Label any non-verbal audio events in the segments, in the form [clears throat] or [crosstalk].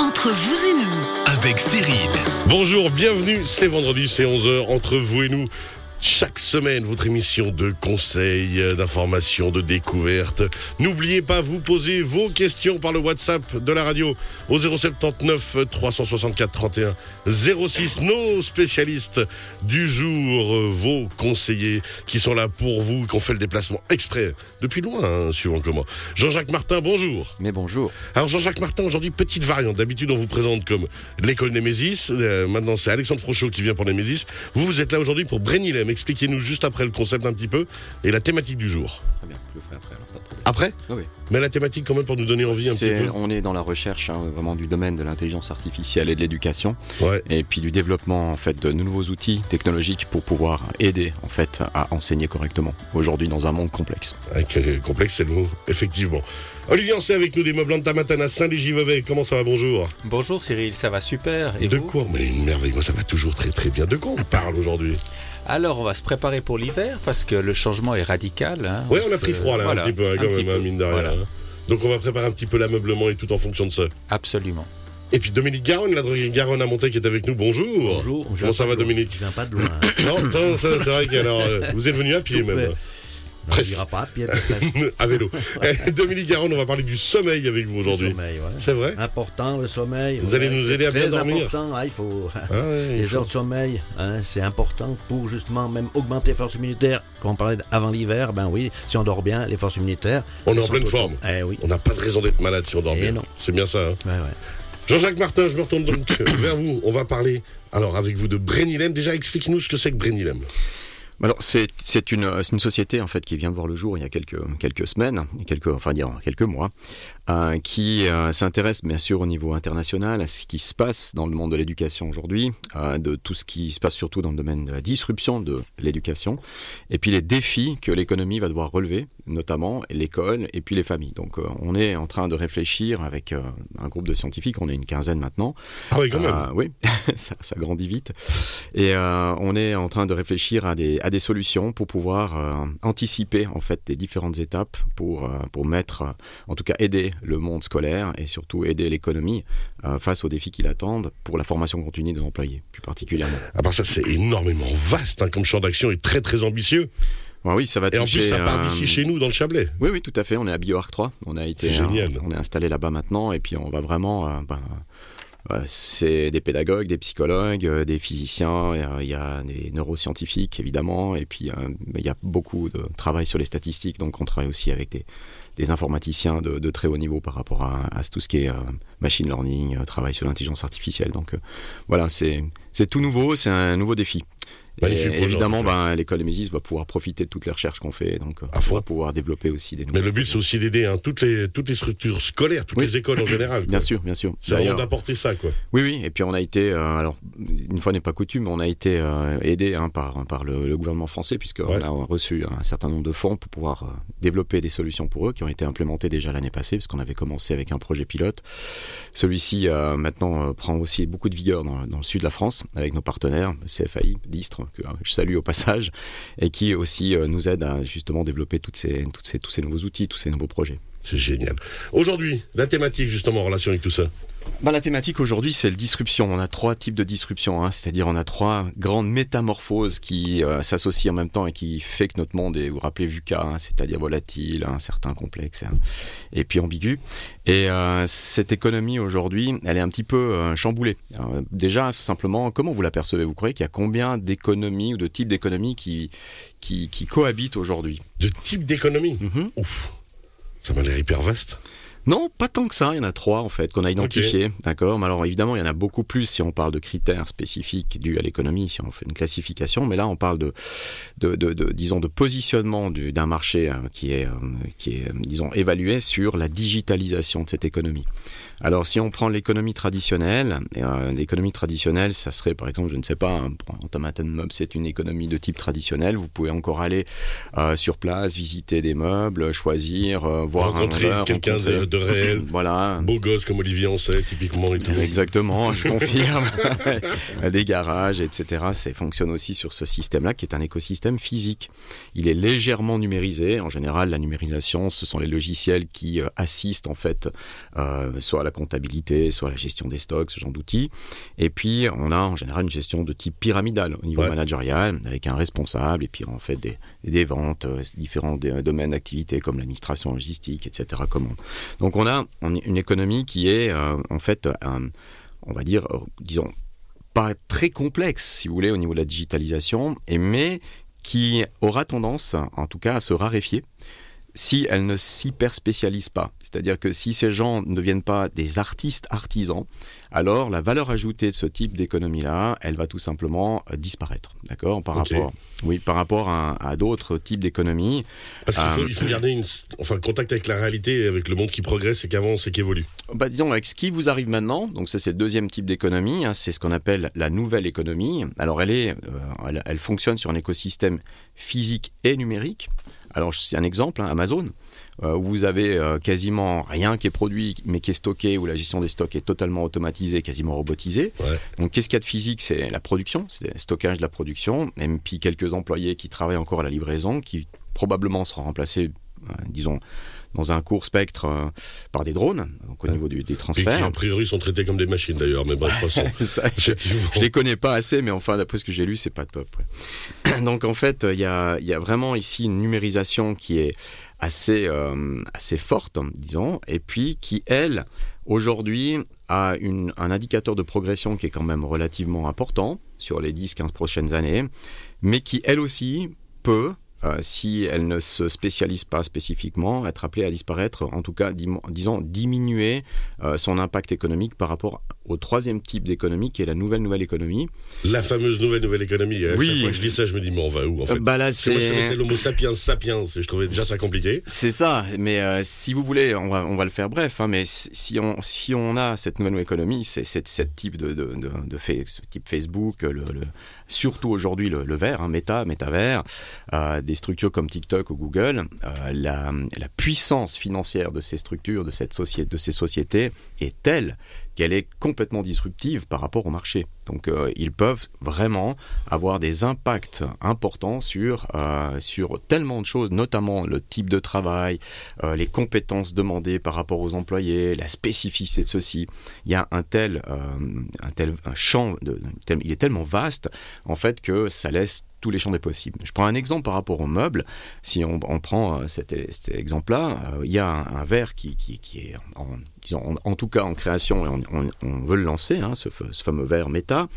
Entre vous et nous, avec Cyril. Bonjour, bienvenue, c'est vendredi, c'est 11h, entre vous et nous. Chaque semaine, votre émission de conseils, euh, d'informations, de découvertes. N'oubliez pas, vous poser vos questions par le WhatsApp de la radio au 079 364 31 06. Nos spécialistes du jour, euh, vos conseillers qui sont là pour vous, qui ont fait le déplacement exprès, depuis loin, hein, suivant comment. Jean-Jacques Martin, bonjour. Mais bonjour. Alors Jean-Jacques Martin, aujourd'hui, petite variante. D'habitude, on vous présente comme l'école Némésis. Euh, maintenant, c'est Alexandre Frochot qui vient pour Némésis. Vous, vous êtes là aujourd'hui pour Brénilem. Expliquez-nous juste après le concept un petit peu et la thématique du jour. Très bien, je le ferai après, alors pas de problème. Après Oui, oui. Mais la thématique quand même pour nous donner envie un petit peu. on est dans la recherche hein, vraiment du domaine de l'intelligence artificielle et de l'éducation, Ouais. et puis du développement en fait de nouveaux outils technologiques pour pouvoir aider en fait à enseigner correctement aujourd'hui dans un monde complexe. Avec euh, complexe, c'est le mot, effectivement. Olivier Ancet avec nous des meubles en Tamatana, Saint-Légy-Vevey. Comment ça va? Bonjour. Bonjour Cyril, ça va super. Et de vous? quoi? Mais une merveille, moi ça va toujours très très bien. De quoi on parle aujourd'hui? Alors on va se préparer pour l'hiver parce que le changement est radical. hein. Ouais, on a pris froid là voilà, un petit peu, hein, un quand petit même, hein, peu. mine de rien. Voilà, hein. Donc on va préparer un petit peu l'ameublement et tout en fonction de ça. absolument. Et puis Dominique Garonne, la droguerie Garonne à Montaigne qui est avec nous. Bonjour. Bonjour. Comment ça va. Dominique Je viens pas de loin. hein. [coughs] Non, c'est vrai que alors, euh, vous êtes venu à pied même. Ouais. On ira pas à pied, [laughs] à vélo. Eh, Dominique Garonne, on va parler du sommeil avec vous aujourd'hui. Ouais. C'est vrai Important le sommeil. Vous allez nous aider à bien dormir. important. Ah, il faut Ah ouais, il [laughs] les faut- heures de sommeil, hein, c'est important pour justement même augmenter les forces immunitaires. Quand on parlait avant l'hiver, ben oui, si on dort bien, les forces immunitaires. On est en pleine forme. Eh oui. On n'a pas de raison d'être malade si on dort Eh bien. C'est bien ça. hein. Jean-Jacques Martin, je me retourne donc [coughs] vers vous. On va parler alors avec vous de Brénilem. Déjà, expliquez-nous ce que c'est que Brénilem. Alors c'est une une société en fait qui vient de voir le jour il y a quelques quelques semaines, quelques enfin dire quelques mois, euh, qui euh, s'intéresse bien sûr au niveau international à ce qui se passe dans le monde de l'éducation aujourd'hui, euh, de tout ce qui se passe surtout dans le domaine de la disruption de l'éducation, et puis les défis que l'économie va devoir relever, notamment l'école et puis les familles. Donc on est en train de réfléchir avec un groupe de scientifiques, on est une quinzaine maintenant, Ah oui, quand même. oui, [laughs] ça, ça grandit vite. Et on est en train de réfléchir à des, à des solutions pour pouvoir anticiper en fait les différentes étapes pour, pour mettre, en tout cas aider le monde scolaire et surtout aider l'économie euh, face aux défis qui l'attendent pour la formation continue des employés, plus particulièrement. À part ça, c'est énormément vaste hein, comme champ d'action et très très ambitieux. Ouais, oui, ça va Et en plus, toucher, ça part euh, d'ici chez nous, dans le Chablais. Oui, oui, tout à fait. On est à BioArc 3. On a été, C'est génial. on est installé là-bas maintenant, et puis on va vraiment. ben, c'est des pédagogues, des psychologues, des physiciens. Il y a des neuroscientifiques évidemment, et puis il y a beaucoup de travail sur les statistiques. Donc on travaille aussi avec des, des informaticiens de, de très haut niveau par rapport à, à tout ce qui est euh, machine learning, euh, travail sur l'intelligence artificielle. Donc euh, voilà, c'est tout nouveau, c'est un nouveau défi. Et Magnifique évidemment, ben, l'école Mésis va pouvoir profiter de toutes les recherches qu'on fait, donc fond. on va pouvoir développer aussi des. Mais le but, c'est aussi d'aider hein, toutes, les, toutes les structures scolaires, toutes Oui. les écoles en [coughs] général. quoi. Bien sûr, bien sûr. C'est vraiment d'apporter ça, quoi. oui, oui. Et puis on a été, euh, alors une fois n'est pas coutume, on a été euh, aidé hein, par par le, le gouvernement français puisqu'on Ouais. a reçu un certain nombre de fonds pour pouvoir développer des solutions pour eux qui ont été implémentées déjà l'année passée puisqu'on avait commencé avec un projet pilote. Celui-ci euh, maintenant euh, prend aussi beaucoup de vigueur dans, le sud de la France avec nos partenaires CFAI, d'Istres que euh, je salue au passage et qui aussi nous aide à justement développer tous ces nouveaux outils, tous ces nouveaux projets. C'est génial. Aujourd'hui, la thématique, justement, en relation avec tout ça. Bah, la thématique aujourd'hui, c'est le disruption. On a trois types de disruption, hein. c'est-à-dire on a trois grandes métamorphoses qui euh, s'associent en même temps et qui fait que notre monde est, vous vous rappelez VUCA, hein, c'est-à-dire volatile, incertain, complexe hein, et puis ambigu. Et euh, cette économie aujourd'hui, elle est un petit peu euh, chamboulée. Alors, déjà, simplement, comment vous l'apercevez? Vous croyez qu'il y a combien d'économies ou de types d'économies qui, qui, qui cohabitent aujourd'hui? De type d'économie. Mhm. Ouf. Ça m'a l'air hyper vaste. Non, pas tant que ça. Il y en a trois en fait qu'on a identifiés, d'accord. Mais alors évidemment, il y en a beaucoup plus si on parle de critères spécifiques dus à l'économie, si on fait une classification. Mais là, on parle de, de, de, de- disons, de positionnement du- d'un marché euh, qui est, euh, qui est, euh, disons, évalué sur la digitalisation de cette économie. Alors, si on prend l'économie traditionnelle, euh, l'économie traditionnelle, ça serait, par exemple, je ne sais pas, hein, pour Automaton Mob, c'est une économie de type traditionnel. Vous pouvez encore aller euh, sur place, visiter des meubles, choisir, euh, voir un Rencontrer quelqu'un de, de réel. [clears throat] voilà. Beau gosse comme Olivier Ancet, typiquement. Et tout. Exactement, je [laughs] confirme. [laughs] des garages, etc. Ça fonctionne aussi sur ce système-là qui est un écosystème physique. Il est légèrement numérisé. En général, la numérisation, ce sont les logiciels qui euh, assistent en fait soit à la comptabilité, soit la gestion des stocks, ce genre d'outils. Et puis, on a en général une gestion de type pyramidal au niveau Ouais. managérial, avec un responsable, et puis en fait des, des ventes, euh, différents des- domaines d'activité comme l'administration logistique, etc. On- Donc on a on- une économie qui est euh, en fait, on va dire, euh, disons, pas très complexe, si vous voulez, au niveau de la digitalisation, et mais qui aura tendance, en tout cas, à se raréfier si elle ne s'hyper spécialise pas. C'est-à-dire que si ces gens ne deviennent pas des artistes artisans, alors la valeur ajoutée de ce type d'économie-là, elle va tout simplement euh, disparaître. D'accord? Par rapport, oui, par rapport à, à d'autres types d'économies. Parce qu'il faut, Euh, il faut garder une, enfin, contact avec la réalité, avec le monde qui progresse et qui avance et qui évolue. Bah, disons, avec ce qui vous arrive maintenant, donc ça c'est le deuxième type d'économie, hein, c'est ce qu'on appelle la nouvelle économie. Alors elle, est, euh, elle, elle fonctionne sur un écosystème physique et numérique. Alors c'est un exemple, hein, Amazon, euh, où vous avez euh, quasiment rien qui est produit mais qui est stocké, où la gestion des stocks est totalement automatisée, quasiment robotisée. Ouais. Donc qu'est-ce qu'il y a de physique? C'est la production, c'est le stockage de la production, et puis quelques employés qui travaillent encore à la livraison, qui probablement seront remplacés, euh, disons, dans un court spectre euh, par des drones, donc au niveau du- des qui, transferts. a priori, sont traités comme des machines d'ailleurs, mais bref, passons. [laughs] Ça, je, je les connais pas assez, mais enfin, d'après ce que j'ai lu, c'est pas top. ouais. [clears throat] Donc, en fait, il y a, il y a vraiment ici une numérisation qui est assez, euh, assez forte, disons, et puis qui, elle, aujourd'hui, a une- un indicateur de progression qui est quand même relativement important sur les 10-15 prochaines années, mais qui, elle aussi, peut, euh, si elle ne se spécialise pas spécifiquement, être appelée à disparaître, en tout cas, disons, diminuer euh, son impact économique par rapport au troisième type d'économie qui est la nouvelle nouvelle économie. La fameuse nouvelle nouvelle économie. À Oui. chaque fois que je lis ça, je me dis, mais on va où en fait? Euh, bah là, Parce que moi, je connaissais c'est l'homo sapiens sapiens, et je trouvais déjà ça compliqué. c'est ça. Mais euh, si vous voulez, on va, on va le faire bref. hein, mais si on si on a cette nouvelle économie, c'est c'est cette type de de, de, ce type Facebook, le, le- surtout aujourd'hui le, le vert, hein, Meta, Métavers, euh, des structures comme TikTok ou Google, euh, la, la puissance financière de ces structures, de cette société, de ces sociétés est telle qu'elle est complètement disruptive par rapport au marché. Donc euh, ils peuvent vraiment avoir des impacts importants sur, euh, sur tellement de choses, notamment le type de travail, euh, les compétences demandées par rapport aux employés, la spécificité de ceci. Il y a un tel, un tel champ, de, il est tellement vaste en fait que ça laisse tous les champs des possibles. Je prends un exemple par rapport aux meubles. Si on, on prend euh, cet, cet exemple-là, euh, il y a un, un verre qui, qui, qui est en, disons, en, en tout cas en création et on, on- on veut le lancer, hein, ce, fa- ce fameux verre méta.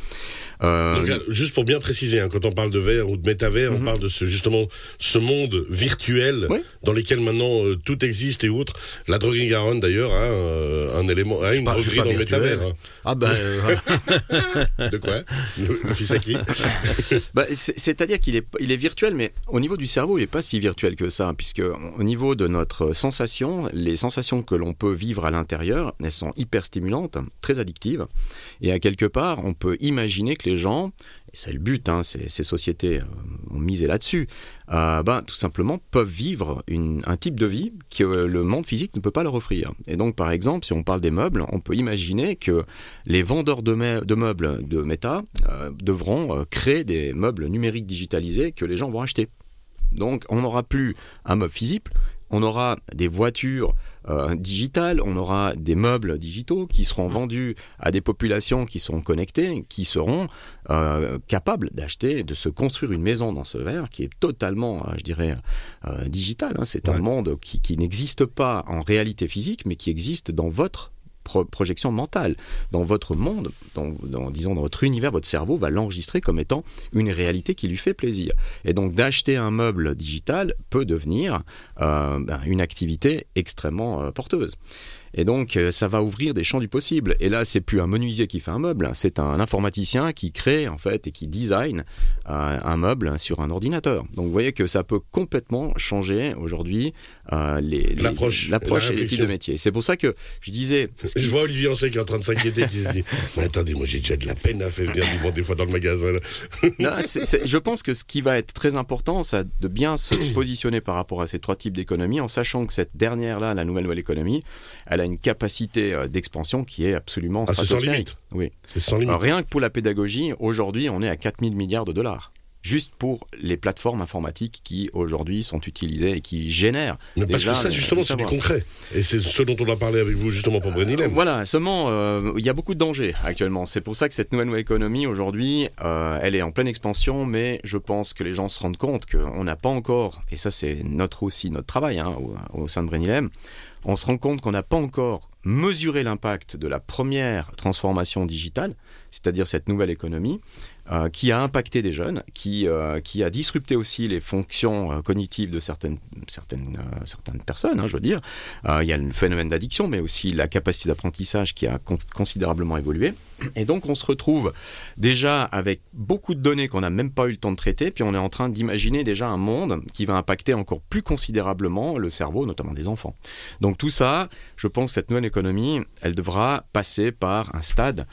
Euh, Donc, juste pour bien préciser, hein, quand on parle de verre ou de métavers, on parle de ce, justement ce monde virtuel Mhm. Oui. dans lequel maintenant euh, tout existe et autres. La droguerie Garonne d'ailleurs a euh, un élément, a une droguerie dans le métavers. Ah ben, hein. [laughs] De quoi? Le, le fils à qui? [laughs] Bah, c'est- C'est-à-dire qu'il est, virtuel, mais au niveau du cerveau, il n'est pas si virtuel que ça, puisque au niveau de notre sensation, les sensations que l'on peut vivre à l'intérieur, elles sont hyper stimulantes, très addictives, et à quelque part, on peut imaginer que les gens, c'est le but, hein, ces, sociétés euh, ont misé là-dessus, euh, ben, tout simplement peuvent vivre un type de vie que le monde physique ne peut pas leur offrir. Et donc, par exemple, si on parle des meubles, on peut imaginer que les vendeurs de, me- de meubles de Meta euh, devront créer des meubles numériques digitalisés que les gens vont acheter. Donc, on n'aura plus un meuble physique, on aura des voitures euh, digitales, on aura des meubles digitaux qui seront vendus à des populations qui seront connectées, qui seront euh, capables d'acheter, de se construire une maison dans ce verre qui est totalement, euh, je dirais, euh, digital. hein. C'est un monde qui, qui n'existe pas en réalité physique, mais qui existe dans votre pro- projection mentale. Dans votre monde, dans, disons dans votre univers, votre cerveau va l'enregistrer comme étant une réalité qui lui fait plaisir. Et donc d'acheter un meuble digital peut devenir euh, ben, une activité extrêmement euh, porteuse. Et donc, euh, ça va ouvrir des champs du possible. Et là, c'est plus un menuisier qui fait un meuble, c'est un informaticien qui crée, en fait, et qui design un meuble sur un ordinateur. Donc, vous voyez que ça peut complètement changer aujourd'hui les, l'approche, et types de métiers. C'est pour ça que je disais. Je vois Olivier Ancet qui est en train de s'inquiéter, qui se dit [laughs] Mais attendez, moi j'ai déjà de la peine à faire venir du monde des fois dans le magasin. je pense que ce qui va être très important, c'est de bien se [clears throat] positionner par rapport à ces trois types d'économies, en sachant que cette dernière-là, la nouvelle nouvelle économie, elle a une capacité d'expansion qui est absolument ah, c'est sans limite. Oui. C'est sans limite. rien que pour la pédagogie, aujourd'hui, on est à 4000 milliards de dollars juste pour les plateformes informatiques qui aujourd'hui sont utilisées et qui génèrent. Mais parce que ça, justement, c'est du concret. Et c'est ce dont on a parlé avec vous, justement, pour Brenilem. Euh, voilà, seulement, euh, il y a beaucoup de dangers actuellement. C'est pour ça que cette nouvelle économie, aujourd'hui, euh, elle est en pleine expansion, mais je pense que les gens se rendent compte qu'on n'a pas encore, et ça, c'est notre aussi notre travail hein, au, sein de Brenilem, on se rend compte qu'on n'a pas encore mesuré l'impact de la première transformation digitale, c'est-à-dire cette nouvelle économie, euh, qui a impacté des jeunes, qui, euh, qui a disrupté aussi les fonctions euh, cognitives de certaines, certaines, certaines personnes, hein, je veux dire. il y a le phénomène d'addiction, mais aussi la capacité d'apprentissage qui a considérablement évolué. Et donc on se retrouve déjà avec beaucoup de données qu'on n'a même pas eu le temps de traiter, puis on est en train d'imaginer déjà un monde qui va impacter encore plus considérablement le cerveau, notamment des enfants. Donc tout ça, je pense cette nouvelle économie, elle devra passer par un stade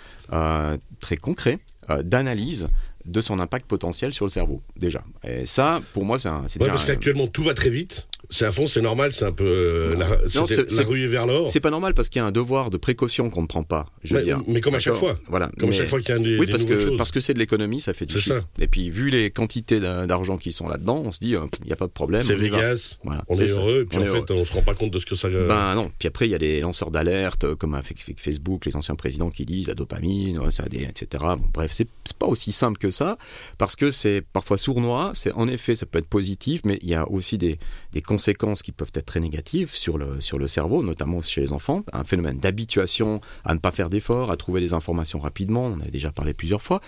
très concret d'analyse de son impact potentiel sur le cerveau, déjà. Et ça, pour moi, c'est un. Ouais, parce qu'actuellement, tout va très vite. C'est à fond, c'est normal, c'est un peu euh, la, la ruée vers l'or. C'est pas normal parce qu'il y a un devoir de précaution qu'on ne prend pas. Je mais, veux dire. mais comme à chaque fois. Voilà. Comme à chaque fois qu'il y a des, oui, parce que, parce que c'est de l'économie, ça fait du chiffre. Et puis, vu les quantités d'argent qui sont là-dedans, on se dit, il euh, n'y a pas de problème. C'est Vegas, voilà, on est, heureux, et puis en fait, on se rend pas compte de ce que ça. Ben non. Puis après, il y a des lanceurs d'alerte, comme avec Facebook, les anciens présidents qui disent la dopamine, ça des, etc. Bon, bref, c'est pas aussi simple que ça, parce que c'est parfois sournois. C'est en effet, ça peut être positif, mais il y a aussi des, des conséquences qui peuvent être très négatives sur le, sur le cerveau, notamment chez les enfants. Un phénomène d'habituation à ne pas faire d'efforts, à trouver des informations rapidement. On en avait déjà parlé plusieurs fois.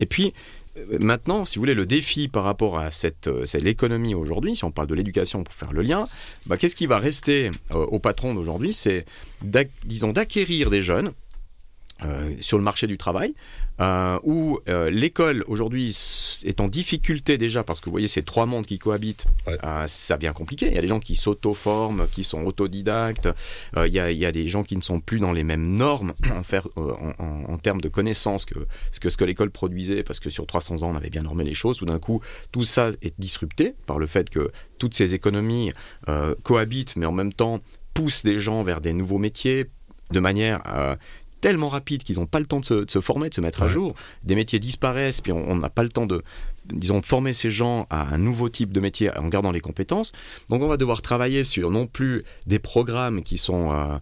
Et puis, euh, Maintenant, si vous voulez, le défi par rapport à cette, euh, l'économie aujourd'hui, si on parle de l'éducation pour faire le lien, bah, qu'est-ce qui va rester euh, au patron d'aujourd'hui? C'est, disons, d'acquérir des jeunes sur le marché du travail euh, où euh, l'école aujourd'hui est en difficulté déjà parce que vous voyez ces trois mondes qui cohabitent, euh, ça devient compliqué. Il y a des gens qui s'auto-forment, qui sont autodidactes, il y, a, il, y a, des gens qui ne sont plus dans les mêmes normes [coughs] en, faire, en, en, termes de connaissances que ce que, ce que l'école produisait parce que sur 300 ans on avait bien normé les choses. Tout d'un coup, tout ça est disrupté par le fait que toutes ces économies cohabitent mais en même temps poussent des gens vers des nouveaux métiers de manière tellement rapide qu'ils n'ont pas le temps de se, former, de se mettre à jour. Des métiers disparaissent, puis on n'a pas le temps de, disons, former ces gens à un nouveau type de métier en gardant les compétences. Donc on va devoir travailler sur non plus des programmes qui sont euh,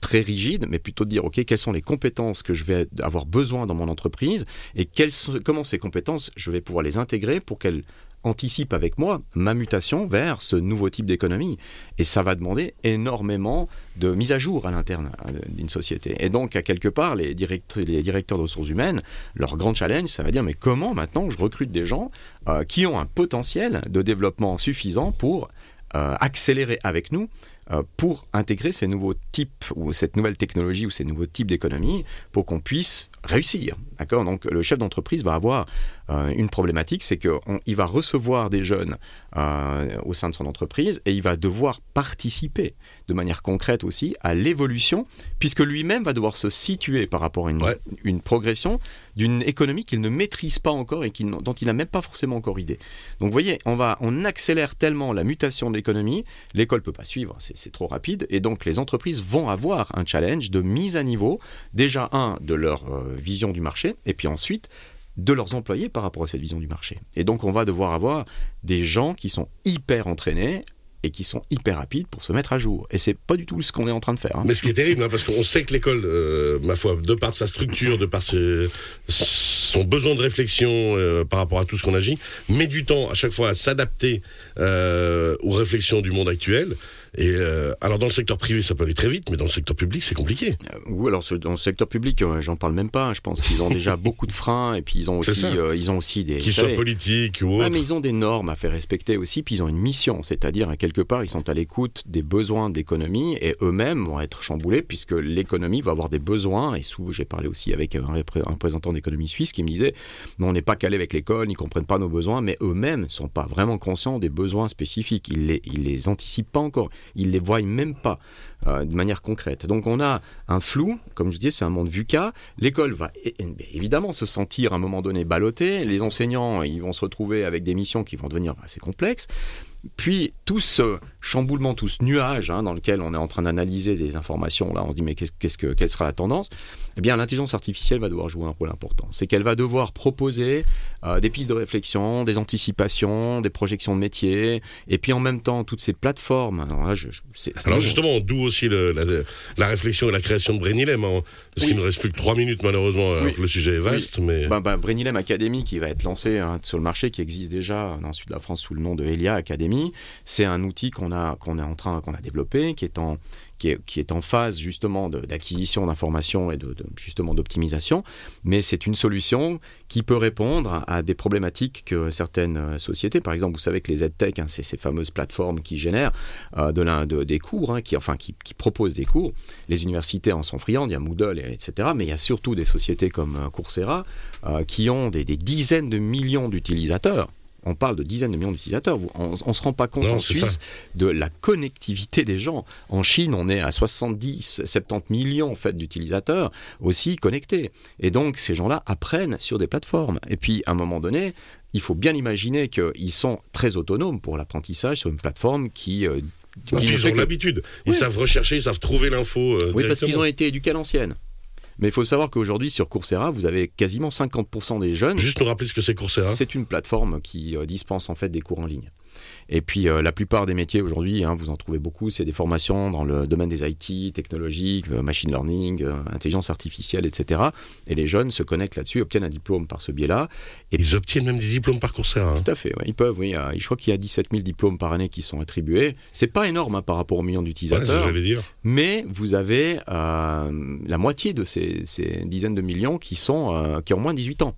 très rigides, mais plutôt de dire, OK, quelles sont les compétences que je vais avoir besoin dans mon entreprise et quelles, comment ces compétences, je vais pouvoir les intégrer pour qu'elles anticipe avec moi ma mutation vers ce nouveau type d'économie. Et ça va demander énormément de mise à jour à l'interne euh, d'une société. Et donc, à quelque part, les, directeurs, les directeurs de ressources humaines, leur grand challenge, ça va dire, mais comment maintenant je recrute des gens euh, qui ont un potentiel de développement suffisant pour euh, accélérer avec nous euh, pour intégrer ces nouveaux types ou cette nouvelle technologie ou ces nouveaux types d'économie pour qu'on puisse réussir. D'accord? Donc le chef d'entreprise va avoir euh, une problématique, c'est qu'il va recevoir des jeunes euh, au sein de son entreprise et il va devoir participer de manière concrète aussi à l'évolution, puisque lui-même va devoir se situer par rapport à une, une progression d'une économie qu'il ne maîtrise pas encore et dont il n'a même pas forcément encore idée. Donc vous voyez, on, va, on accélère tellement la mutation de l'économie, l'école ne peut pas suivre, c'est trop rapide, et donc les entreprises vont avoir un challenge de mise à niveau, déjà un, de leur euh, vision du marché, et puis ensuite de leurs employés par rapport à cette vision du marché. Et donc on va devoir avoir des gens qui sont hyper entraînés et qui sont hyper rapides pour se mettre à jour. Et c'est pas du tout ce qu'on est en train de faire. Hein. Mais ce qui est terrible, hein, parce qu'on sait que l'école, euh, ma foi, de par sa structure, de par son besoin de réflexion euh, par rapport à tout ce qu'on agit, met du temps à chaque fois à s'adapter euh, aux réflexions du monde actuel. Et euh, alors dans le secteur privé, ça peut aller très vite, mais dans le secteur public, c'est compliqué. Oui, alors dans le secteur public, j'en parle même pas. Je pense qu'ils ont déjà [laughs] beaucoup de freins et puis ils ont aussi, ils ont aussi des. Qui soient politiques ou autres. mais ils ont des normes à faire respecter aussi, puis ils ont une mission, c'est-à-dire à quelque part, ils sont à l'écoute des besoins d'économie et eux-mêmes vont être chamboulés puisque l'économie va avoir des besoins. Et sous, j'ai parlé aussi avec un, représentant d'économie suisse qui me disait, on n'est pas calé avec l'école, ils comprennent pas nos besoins, mais eux-mêmes ne sont pas vraiment conscients des besoins spécifiques. Ils les, ils les anticipent pas encore ils les voient même pas euh, de manière concrète. Donc on a un flou, comme je disais, c'est un monde VUCA. L'école va évidemment se sentir à un moment donné ballottée. Les enseignants, ils vont se retrouver avec des missions qui vont devenir assez complexes. Puis tout ce chamboulement, tout ce nuage hein, dans lequel on est en train d'analyser des informations, là on se dit mais qu'est-ce que, quelle sera la tendance? Eh bien l'intelligence artificielle va devoir jouer un rôle important. C'est qu'elle va devoir proposer euh, des pistes de réflexion, des anticipations, des projections de métiers, et puis en même temps toutes ces plateformes. Alors, justement, d'où aussi la, réflexion et la création de Brenilem, hein, parce qu'il ne reste plus que trois minutes malheureusement, alors que le sujet est vaste. Mais... Ben, ben, Brenilem Academy qui va être lancé hein, sur le marché, qui existe déjà dans le sud de la France sous le nom de Elia Academy c'est un outil qu'on a, qu'on en train, qu'on a développé, qui est en, qui est, qui est en phase justement d'acquisition d'informations et de, justement d'optimisation, mais c'est une solution qui peut répondre à des problématiques que certaines euh, sociétés, par exemple, vous savez que les EdTech, hein, c'est ces fameuses plateformes qui génèrent euh, de, l'un de des cours, hein, qui, enfin qui, qui, proposent des cours. Les universités en sont friandes, il y a Moodle, etc. Mais il y a surtout des sociétés comme euh, Coursera qui ont des dizaines de millions d'utilisateurs on parle de dizaines de millions d'utilisateurs. On ne se rend pas compte en Suisse de la connectivité des gens. En Chine, on est à 70, 70 millions en fait, d'utilisateurs aussi connectés. Et donc, ces gens-là apprennent sur des plateformes. Et puis, à un moment donné, il faut bien imaginer qu'ils sont très autonomes pour l'apprentissage sur une plateforme qui... Euh, ils ont l'habitude. Ils savent rechercher, ils savent trouver l'info. Euh, oui, parce qu'ils ont été éduqués à l'ancienne. Mais il faut savoir qu'aujourd'hui, sur Coursera, vous avez quasiment 50% des jeunes. Juste nous rappeler ce que c'est Coursera. C'est une plateforme qui euh, dispense en fait des cours en ligne. Et puis euh, la plupart des métiers aujourd'hui, hein, vous en trouvez beaucoup, c'est des formations dans le domaine des IT, technologiques, euh, machine learning, euh, intelligence artificielle, etc. Et les jeunes se connectent là-dessus, obtiennent un diplôme par ce biais-là. Et ils obtiennent même des diplômes par Coursera. Hein. Tout à fait, ils peuvent. Oui, je crois qu'il y a 17 000 diplômes par année qui sont attribués. C'est pas énorme hein, par rapport aux millions d'utilisateurs. Ouais, dire. Mais vous avez la moitié de ces, ces, dizaines de millions qui sont qui ont moins de 18 ans.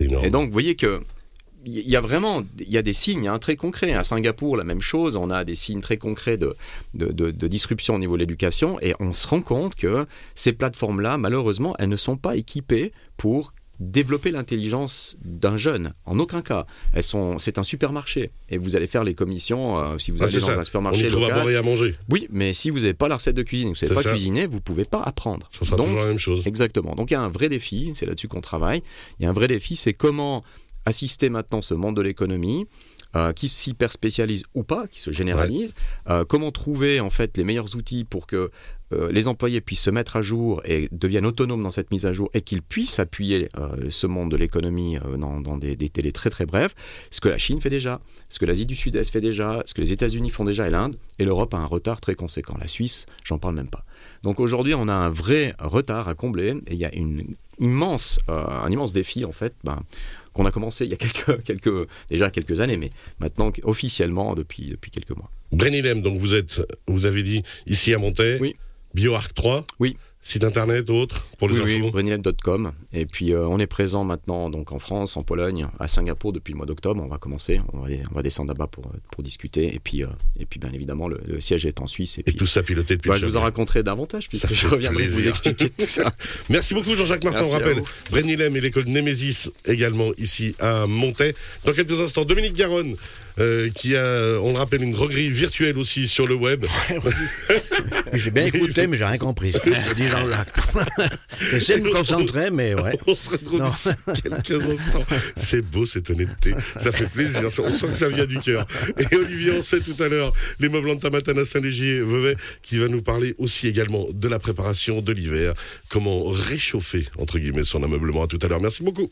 Énorme. Et donc, vous voyez que il y a vraiment il y a des signes hein, très concrets. À Singapour, la même chose, on a des signes très concrets de, de, disruption au niveau de l'éducation et on se rend compte que ces plateformes-là, malheureusement, elles ne sont pas équipées pour développer l'intelligence d'un jeune. En aucun cas. Elles sont, c'est un supermarché. Et vous allez faire les commissions euh, si vous ah, allez dans un supermarché. On local. à manger. Oui, mais si vous n'avez pas la recette de cuisine, vous ne savez pas cuisiner, vous ne pouvez pas apprendre. Ça sera toujours la même chose. Exactement. Donc il y a un vrai défi, c'est là-dessus qu'on travaille. Il y a un vrai défi, c'est comment assister maintenant ce monde de l'économie, euh, qui s'hyper spécialise ou pas, qui se généralise. Euh, comment trouver en fait les meilleurs outils pour que euh, les employés puissent se mettre à jour et deviennent autonomes dans cette mise à jour et qu'ils puissent appuyer ce monde de l'économie dans, des, des, télés très très brefs. Ce que la Chine fait déjà, ce que l'Asie du Sud-Est fait déjà, ce que les États-Unis font déjà et l'Inde. Et l'Europe a un retard très conséquent. La Suisse, j'en parle même pas. Donc aujourd'hui, on a un vrai retard à combler et il y a une immense, un immense défi en fait. Ben, qu'on a commencé il y a [laughs] quelques, quelques, déjà quelques années, mais maintenant officiellement depuis, depuis quelques mois. Brenilem, donc vous êtes, vous avez dit ici à Montaix, oui. BioArc 3. Oui. Site internet, autre pour les infos oui, Et puis euh, on est présent maintenant donc en France, en Pologne, à Singapour depuis le mois d'octobre. On va commencer, on va, on va descendre là-bas pour, pour discuter. Et puis, euh, et puis bien évidemment, le, siège est en Suisse. Et, puis, tout ça piloté depuis bah, Je vous en raconterai davantage puisque ça je reviendrai vous expliquer tout ça. [laughs] Merci beaucoup Jean-Jacques Martin. on rappelle Brenilem et l'école Nemesis également ici à Montaix. Dans quelques instants, Dominique Garonne. Euh, qui a, on le rappelle, une droguerie virtuelle aussi sur le web. [laughs] j'ai bien écouté, mais j'ai rien compris. dit Jean-Jacques. J'essaie de me concentrer, mais ouais. [laughs] On se retrouve quelques instants. [laughs] C'est beau cette honnêteté. Ça fait plaisir. On sent que ça vient du cœur. Et Olivier on sait tout à l'heure, les meubles en tamatane à Saint-Légier, Vevey, qui va nous parler aussi également de la préparation de l'hiver. Comment réchauffer, entre guillemets, son ameublement. À tout à l'heure. Merci beaucoup.